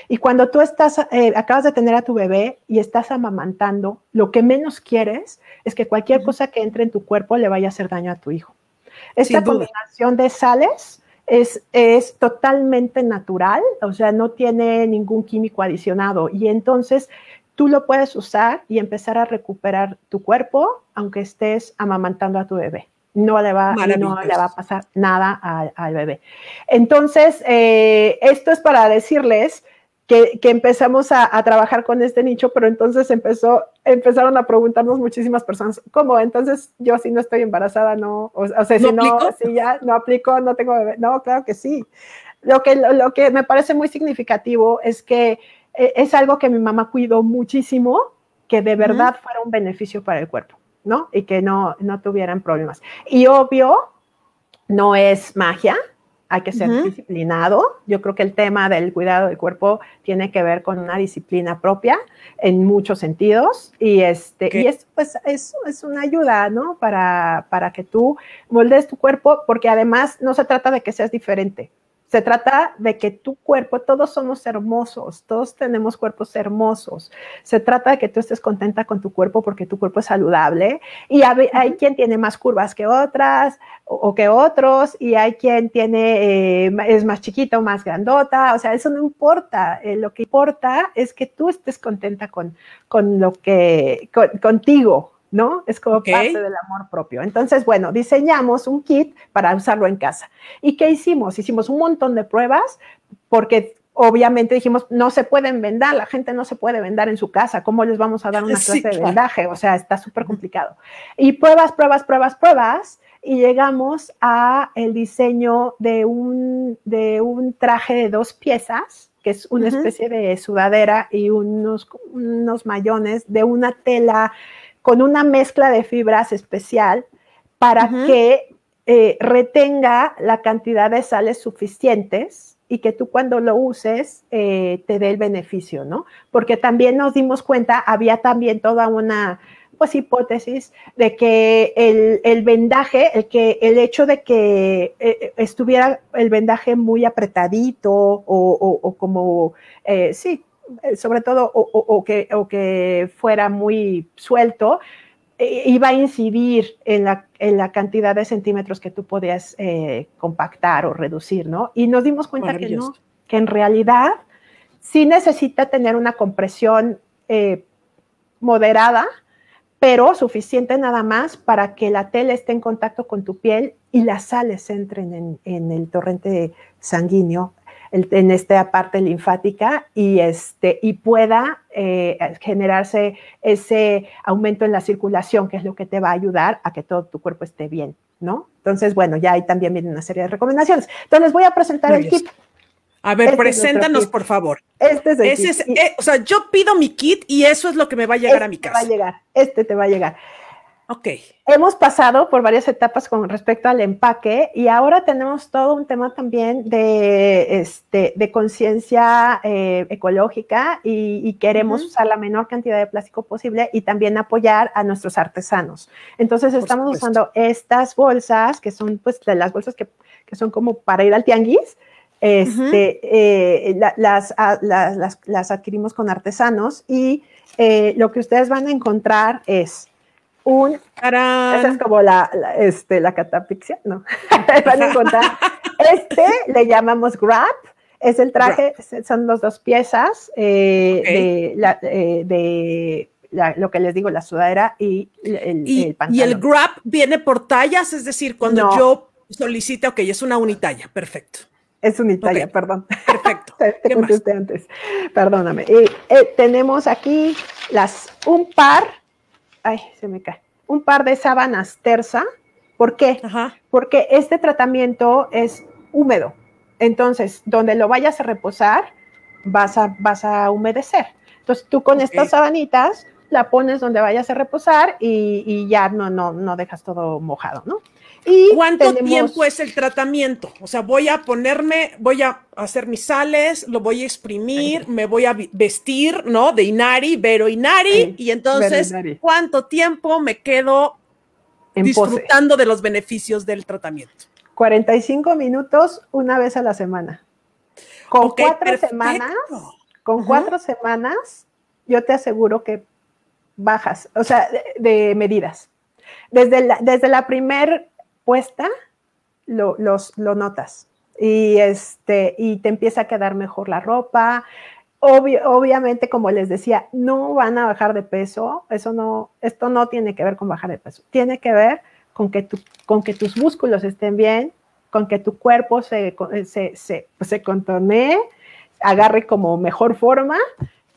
Y cuando tú estás, eh, acabas de tener a tu bebé y estás amamantando, lo que menos quieres es que cualquier cosa que entre en tu cuerpo le vaya a hacer daño a tu hijo. Esta combinación de sales es, es totalmente natural, o sea, no tiene ningún químico adicionado. Y entonces tú lo puedes usar y empezar a recuperar tu cuerpo, aunque estés amamantando a tu bebé. No le va, no le va a pasar nada al, bebé. Entonces, eh, esto es para decirles que, empezamos a, trabajar con este nicho, pero entonces empezó, empezaron a preguntarnos muchísimas personas, ¿cómo? Entonces, yo si no estoy embarazada, no, o, sea, si no, si ya no aplico, no tengo bebé. No, claro que sí. Lo que, lo que me parece muy significativo es que es algo que mi mamá cuidó muchísimo, que de verdad fuera un beneficio para el cuerpo, ¿no? Y que no, no tuvieran problemas. Y obvio, no es magia, hay que ser disciplinado. Yo creo que el tema del cuidado del cuerpo tiene que ver con una disciplina propia en muchos sentidos y este y es pues es, es una ayuda, ¿no? Para, para que tú moldes tu cuerpo porque además no se trata de que seas diferente. Se trata de que tu cuerpo, todos somos hermosos, todos tenemos cuerpos hermosos. Se trata de que tú estés contenta con tu cuerpo porque tu cuerpo es saludable y hay, quien tiene más curvas que otras o, que otros y hay quien tiene, eh, es más chiquito, más grandota. O sea, eso no importa. Eh, lo que importa es que tú estés contenta con, con lo que, contigo, ¿no? Es como parte del amor propio. Entonces, bueno, diseñamos un kit para usarlo en casa. ¿Y qué hicimos? Hicimos un montón de pruebas porque obviamente dijimos, no se pueden vendar, la gente no se puede vendar en su casa, ¿cómo les vamos a dar una clase de vendaje? O sea, está súper complicado. Y pruebas, pruebas, pruebas, pruebas, y llegamos a el diseño de un, de un traje de dos piezas, que es una especie de sudadera y unos, unos mayones de una tela con una mezcla de fibras especial para que eh, retenga la cantidad de sales suficientes y que tú cuando lo uses eh, te dé el beneficio, ¿no? Porque también nos dimos cuenta, había también toda una pues hipótesis de que el, vendaje, el que el hecho de que eh, estuviera el vendaje muy apretadito o, o como sí, sobre todo, o, que, o que fuera muy suelto, eh, iba a incidir en la, en la, cantidad de centímetros que tú podías eh, compactar o reducir, ¿no? Y nos dimos cuenta que no, que en realidad sí necesita tener una compresión moderada, pero suficiente nada más para que la tela esté en contacto con tu piel y las sales entren en, en el torrente sanguíneo en esta parte linfática y, este, y pueda eh, generarse ese aumento en la circulación, que es lo que te va a ayudar a que todo tu cuerpo esté bien, ¿no? Entonces, bueno, ya ahí también viene una serie de recomendaciones. Entonces, les voy a presentar el kit. A ver, este preséntanos, por favor. Este es el kit. Eh, o sea, yo pido mi kit y eso es lo que me va a llegar a mi casa. Este te va a llegar, este te va a llegar. Ok. Hemos pasado por varias etapas con respecto al empaque y ahora tenemos todo un tema también de, este, de conciencia eh, ecológica y, queremos usar la menor cantidad de plástico posible y también apoyar a nuestros artesanos. Entonces estamos usando estas bolsas, que son pues de las bolsas que, que son como para ir al tianguis, este, eh, las, las, las, adquirimos con artesanos y eh, lo que ustedes van a encontrar es un... Esa es como la, este, la catapixia, ¿no? van a encontrar. Este le llamamos grab, es el traje, son las dos piezas eh, de, lo que les digo, la sudadera y el, pantalón. Y el grab viene por tallas, es decir, cuando yo solicite, ok, es una unitalla, perfecto. Es unitaria, perdón. Perfecto. te, contesté antes. Perdóname. Y eh, tenemos aquí las, un par, ay, se me cae, un par de sábanas terza. ¿Por qué? Porque este tratamiento es húmedo. Entonces, donde lo vayas a reposar, vas a, vas a humedecer. Entonces, tú con estas sabanitas la pones donde vayas a reposar y, y ya no, no, no dejas todo mojado, ¿no? ¿Cuánto tiempo es el tratamiento? O sea, voy a ponerme, voy a hacer mis sales, lo voy a exprimir, me voy a vestir, ¿no? De Inari, Vero Inari, y entonces, ¿cuánto tiempo me quedo disfrutando de los beneficios del tratamiento? 45 minutos una vez a la semana. Con cuatro semanas, con cuatro semanas, yo te aseguro que bajas, o sea, de, medidas. Desde la, desde la primer puesta, lo, los, lo notas. Y, este, y te empieza a quedar mejor la ropa. obviamente, como les decía, no van a bajar de peso. Eso no, esto no tiene que ver con bajar de peso. Tiene que ver con que, tu, con que tus músculos estén bien, con que tu cuerpo se, se, se, se contornee, agarre como mejor forma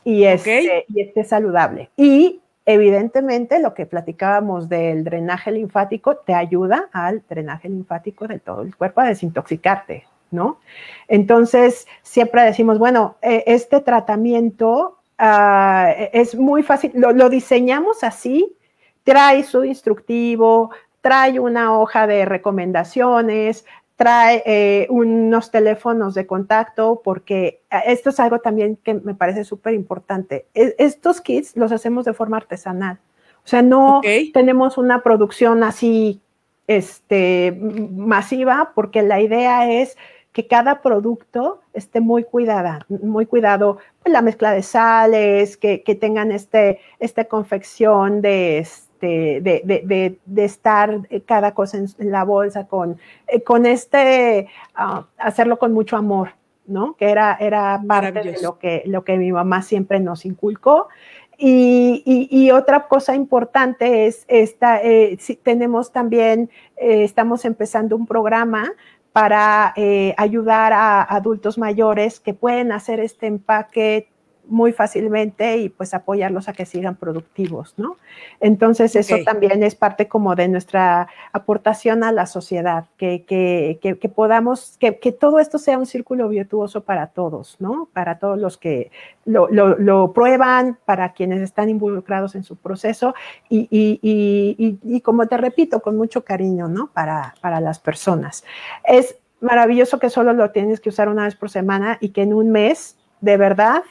y, este, y esté saludable. Y Evidentemente, lo que platicábamos del drenaje linfático te ayuda al drenaje linfático de todo el cuerpo a desintoxicarte, ¿no? Entonces, siempre decimos, bueno, e, este tratamiento ah, es muy fácil, lo diseñamos así, trae su instructivo, trae una hoja de recomendaciones, trae eh, unos teléfonos de contacto, porque eh, esto es algo también que me parece súper importante. E, estos kits los hacemos de forma artesanal. O sea, no tenemos una producción así este, masiva, porque la idea es que cada producto esté muy cuidada, muy cuidado, pues, la mezcla de sales, que, que tengan este, esta confección de, este, de, de, estar cada cosa en, la bolsa con, eh, con este, ah, hacerlo con mucho amor, ¿no? Que era, era parte de lo que, lo que mi mamá siempre nos inculcó. Y, y, otra cosa importante es esta, eh, si tenemos también, eh, estamos empezando un programa para ayudar a adultos mayores que pueden hacer este empaque muy fácilmente y pues apoyarlos a que sigan productivos, ¿no? Entonces eso también es parte como de nuestra aportación a la sociedad, que, que, que, podamos, que, todo esto sea un círculo virtuoso para todos, ¿no? Para todos los que lo, lo, prueban, para quienes están involucrados en su proceso y, y, y, y, como te repito, con mucho cariño, ¿no? Para, para las personas. Es maravilloso que solo lo tienes que usar una vez por semana y que en un mes, de verdad,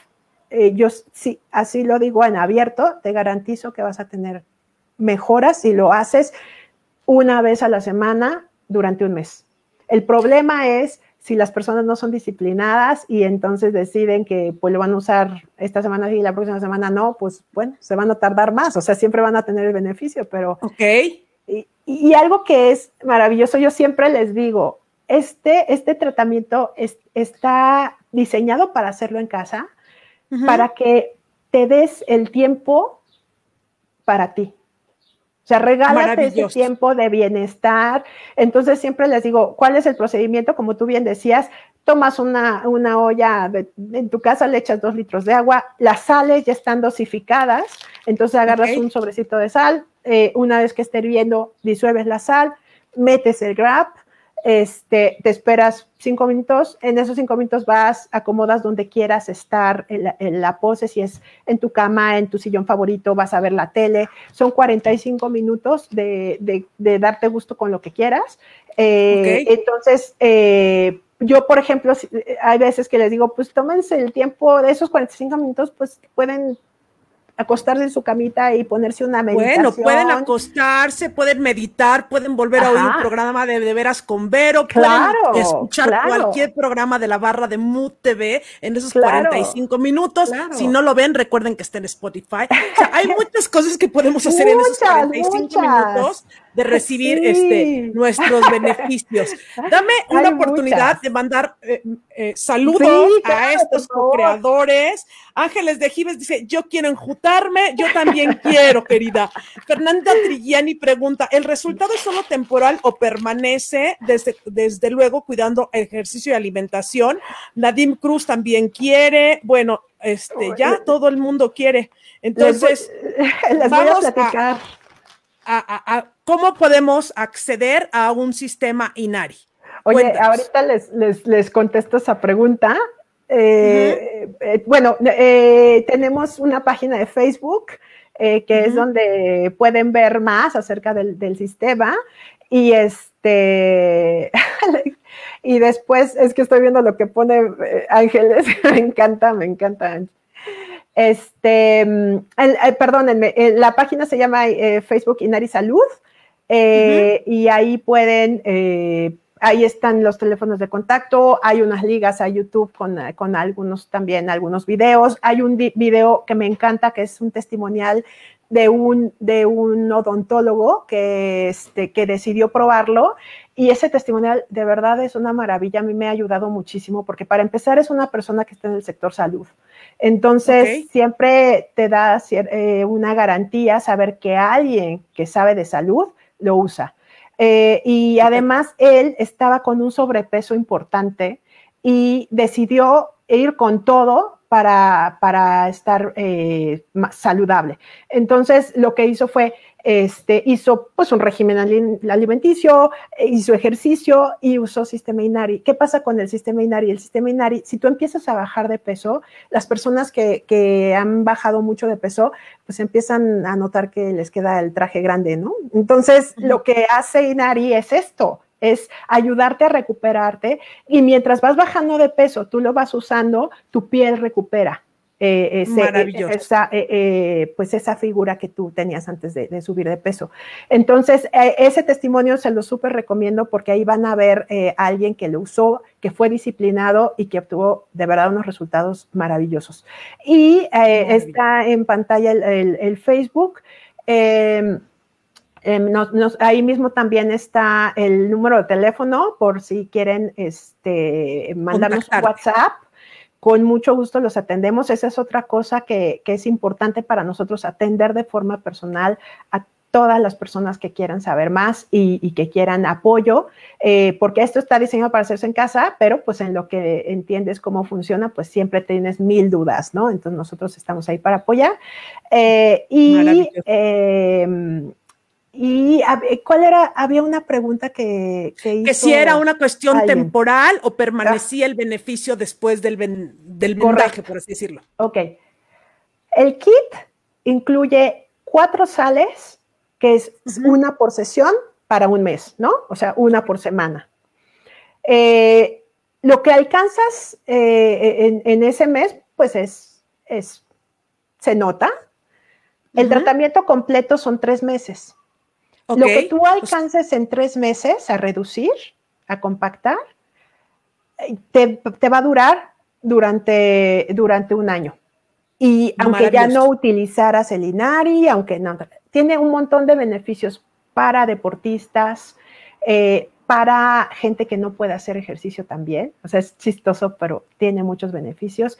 eh, yo sí, así lo digo en abierto, te garantizo que vas a tener mejoras si lo haces una vez a la semana durante un mes. El problema es si las personas no son disciplinadas y entonces deciden que pues lo van a usar esta semana y la próxima semana no, pues bueno, se van a tardar más, o sea, siempre van a tener el beneficio, pero... Ok. Y, algo que es maravilloso, yo siempre les digo, este, este tratamiento está diseñado para hacerlo en casa, para que te des el tiempo para ti. O sea, regálate ese tiempo de bienestar. Entonces siempre les digo, ¿cuál es el procedimiento? Como tú bien decías, tomas una, olla, en tu casa le echas dos litros de agua, las sales ya están dosificadas, entonces agarras un sobrecito de sal, eh, una vez que esté hirviendo, disuelves la sal, metes el grab, este, te esperas cinco minutos, en esos cinco minutos vas, acomodas donde quieras estar en la, pose, si es en tu cama, en tu sillón favorito, vas a ver la tele, son 45 minutos de, darte gusto con lo que quieras. Eh, entonces, eh, yo, por ejemplo, hay veces que les digo, pues tómense el tiempo de esos 45 minutos, pues pueden acostarse en su camita y ponerse una meditación. Bueno, pueden acostarse, pueden meditar, pueden volver a oír un programa de, de veras con Vero, pueden escuchar cualquier programa de la barra de Mood TV en esos 45 minutos. Si no lo ven, recuerden que está en Spotify. hay muchas cosas que podemos hacer en esos 45 minutos de recibir este, nuestros beneficios. Dame una oportunidad de mandar eh, eh, saludos a estos co-creadores. Ángeles de Gives dice, yo quiero enjutarme, yo también quiero, querida. Fernanda Trigiani pregunta, ¿el resultado es solo temporal o permanece desde, desde luego cuidando ejercicio y alimentación? Nadim Cruz también quiere, bueno, este, ya todo el mundo quiere. Entonces, les voy, a platicar a, cómo podemos acceder a un sistema INARI. Oye, ahorita les, les, contesto esa pregunta. Eh, eh, bueno, eh, tenemos una página de Facebook que es donde pueden ver más acerca del, del sistema. Y este y después es que estoy viendo lo que pone Ángeles, me encanta, me encanta este, mm, perdónenme, la página se llama eh, Facebook Inari Salud eh, y ahí pueden, ahí están los teléfonos de contacto, hay unas ligas a YouTube con, algunos también, algunos videos. Hay un video que me encanta que es un testimonial de un, de un odontólogo que, este, que decidió probarlo y ese testimonial de verdad es una maravilla, a mí me ha ayudado muchísimo porque para empezar es una persona que está en el sector salud. Entonces, siempre te da eh, una garantía saber que alguien que sabe de salud lo usa. Eh, y además, él estaba con un sobrepeso importante y decidió ir con todo para, para estar eh, saludable. Entonces, lo que hizo fue este, hizo pues un régimen alimenticio, eh, hizo ejercicio y usó sistema Inari. ¿Qué pasa con el sistema Inari? El sistema Inari, si tú empiezas a bajar de peso, las personas que, que han bajado mucho de peso, pues empiezan a notar que les queda el traje grande, ¿no? Entonces, lo que hace Inari es esto, es ayudarte a recuperarte y mientras vas bajando de peso, tú lo vas usando, tu piel recupera. Eh, eh, esa, eh, pues esa figura que tú tenías antes de, subir de peso. Entonces, ese testimonio se lo súper recomiendo porque ahí van a ver a alguien que lo usó, que fue disciplinado y que obtuvo de verdad unos resultados maravillosos. Y está en pantalla el, Facebook. Em, em, ahí mismo también está el número de teléfono por si quieren este, mandarnos un WhatsApp con mucho gusto los atendemos. Esa es otra cosa que, es importante para nosotros, atender de forma personal a todas las personas que quieran saber más y, que quieran apoyo, eh, porque esto está diseñado para hacerse en casa, pero pues en lo que entiendes cómo funciona, pues siempre tienes mil dudas, ¿no? Entonces nosotros estamos ahí para apoyar. Eh, y y cuál era, había una pregunta que, que hizo Que si era una cuestión temporal o permanecía el beneficio después del, del vendaje, por así decirlo. Ok. El kit incluye cuatro sales, que es una por sesión para un mes, ¿no? O sea, una por semana. Eh, lo que alcanzas eh, en, ese mes, pues es, es se nota. El tratamiento completo son tres meses. Lo que tú alcances en tres meses a reducir, a compactar, eh, te, va a durar durante, durante un año. Y aunque ya no utilizaras el Inari, aunque no, tiene un montón de beneficios para deportistas, eh, para gente que no puede hacer ejercicio también. O sea, es chistoso, pero tiene muchos beneficios.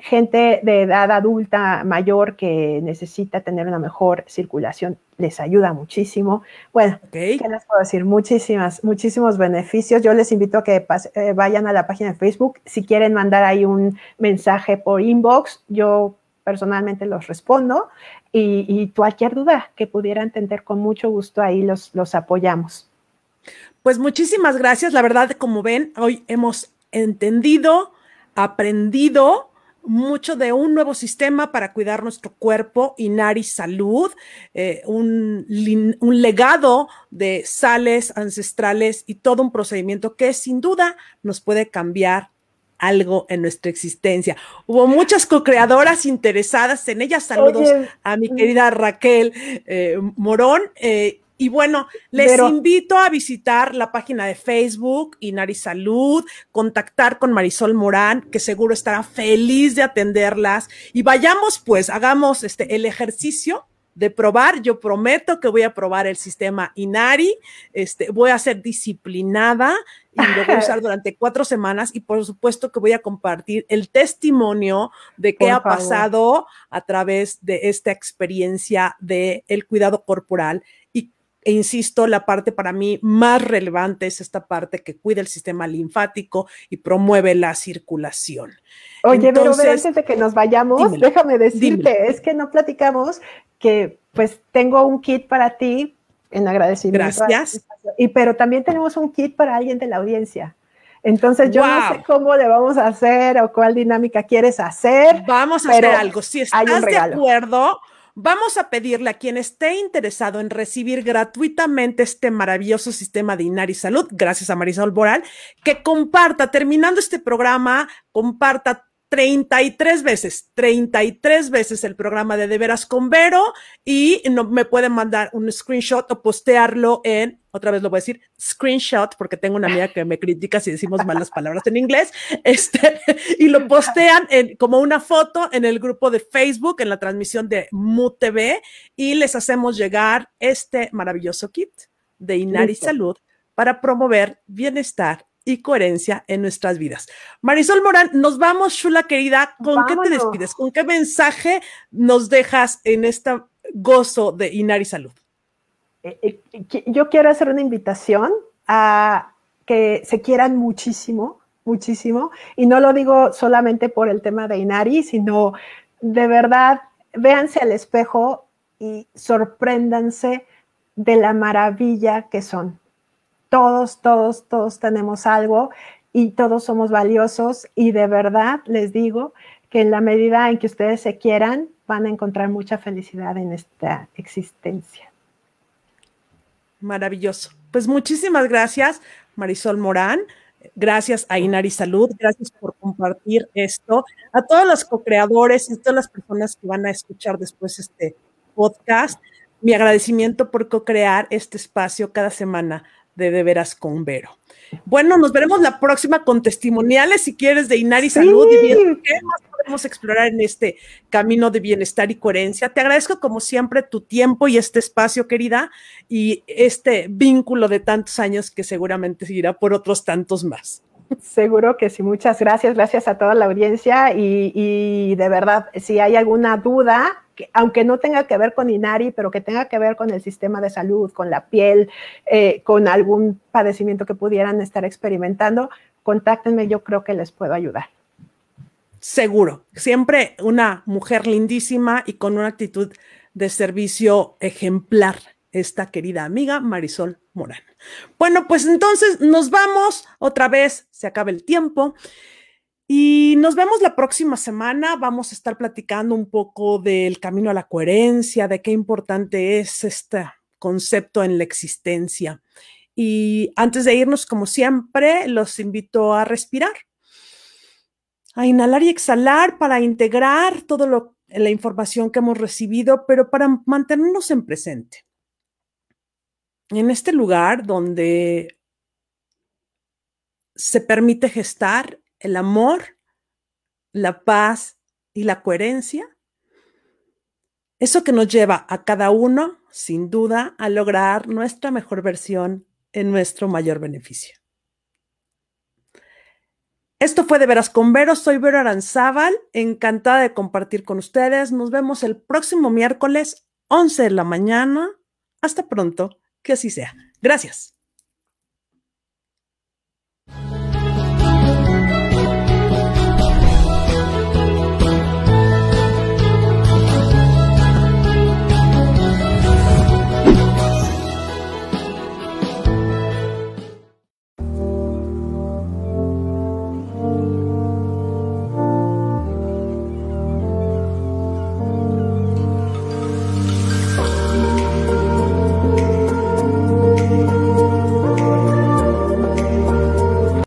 Gente de edad adulta mayor que necesita tener una mejor circulación, les ayuda muchísimo. Bueno, ¿qué les puedo decir? Muchísimas, muchísimos beneficios. Yo les invito a que eh, vayan a la página de Facebook. Si quieren mandar ahí un mensaje por inbox, yo personalmente los respondo y, cualquier duda que pudieran entender con mucho gusto ahí los, los apoyamos. Pues muchísimas gracias. La verdad, como ven, hoy hemos entendido, aprendido mucho de un nuevo sistema para cuidar nuestro cuerpo, Inari Salud, eh, un, un, legado de sales ancestrales y todo un procedimiento que sin duda nos puede cambiar algo en nuestra existencia. Hubo muchas co-creadoras interesadas en ellas. Saludos a mi querida Raquel eh, Morón. Eh, y bueno, les invito a visitar la página de Facebook, Inari Salud, contactar con Marisol Morán, que seguro estará feliz de atenderlas. Y vayamos, pues, hagamos este, el ejercicio de probar. Yo prometo que voy a probar el sistema Inari. Este, voy a ser disciplinada y lo voy a usar durante cuatro semanas. Y por supuesto que voy a compartir el testimonio de qué ha pasado a través de esta experiencia de el cuidado corporal e insisto, la parte para mí más relevante es esta parte que cuida el sistema linfático y promueve la circulación. Oye, pero, antes de que nos vayamos, déjame decirte, es que no platicamos que pues tengo un kit para ti en agradecimiento. Gracias. Y pero también tenemos un kit para alguien de la audiencia. Entonces yo no sé cómo le vamos a hacer o cuál dinámica quieres hacer. Vamos a hacer algo. Si estás de acuerdo, Vamos a pedirle a quien esté interesado en recibir gratuitamente este maravilloso sistema de Inari Salud, gracias a Marisol Boral, que comparta, terminando este programa, comparta 33 veces, 33 veces el programa de De Veras con Vero y no, me pueden mandar un screenshot o postearlo en, otra vez lo voy a decir, screenshot, porque tengo una amiga que me critica si decimos malas palabras en inglés, este, y lo postean en, como una foto en el grupo de Facebook, en la transmisión de MUTV, y les hacemos llegar este maravilloso kit de Inari Salud para promover bienestar y coherencia en nuestras vidas. Marisol Morán, nos vamos, Shula querida. ¿Con qué te despides? ¿Con qué mensaje nos dejas en este gozo de Inari Salud? Eh, eh, yo quiero hacer una invitación a que se quieran muchísimo, muchísimo. Y no lo digo solamente por el tema de Inari, sino de verdad, véanse al espejo y sorpréndanse de la maravilla que son todos, todos, todos tenemos algo y todos somos valiosos y de verdad les digo que en la medida en que ustedes se quieran, van a encontrar mucha felicidad en esta existencia. Maravilloso. Pues muchísimas gracias, Marisol Morán. Gracias a Inari Salud, gracias por compartir esto. A todos los co-creadores y todas las personas que van a escuchar después este podcast, mi agradecimiento por co-crear este espacio cada semana de De Veras con Vero. Bueno, nos veremos la próxima con testimoniales, si quieres, de Inari Salud y bien, qué más podemos explorar en este camino de bienestar y coherencia. Te agradezco, como siempre, tu tiempo y este espacio, querida, y este vínculo de tantos años que seguramente seguirá por otros tantos más. Seguro que sí, muchas gracias, gracias a toda la audiencia. Y, y de verdad, si hay alguna duda, aunque no tenga que ver con INARI, pero que tenga que ver con el sistema de salud, con la piel, eh, con algún padecimiento que pudieran estar experimentando, contáctenme, yo creo que les puedo ayudar. Seguro, siempre una mujer lindísima y con una actitud de servicio ejemplar, esta querida amiga Marisol Morán. Bueno, pues entonces nos vamos, otra vez se acaba el tiempo. Y nos vemos la próxima semana. Vamos a estar platicando un poco del camino a la coherencia, de qué importante es este concepto en la existencia. Y antes de irnos, como siempre, los invito a respirar, a inhalar y exhalar para integrar toda la información que hemos recibido, pero para mantenernos en presente. En este lugar donde se permite gestar el amor, la paz y la coherencia, eso que nos lleva a cada uno, sin duda, a lograr nuestra mejor versión en nuestro mayor beneficio. Esto fue de veras con Vero. Soy Vero Aranzábal, encantada de compartir con ustedes. Nos vemos el próximo miércoles, 11 de la mañana. Hasta pronto, que así sea. Gracias.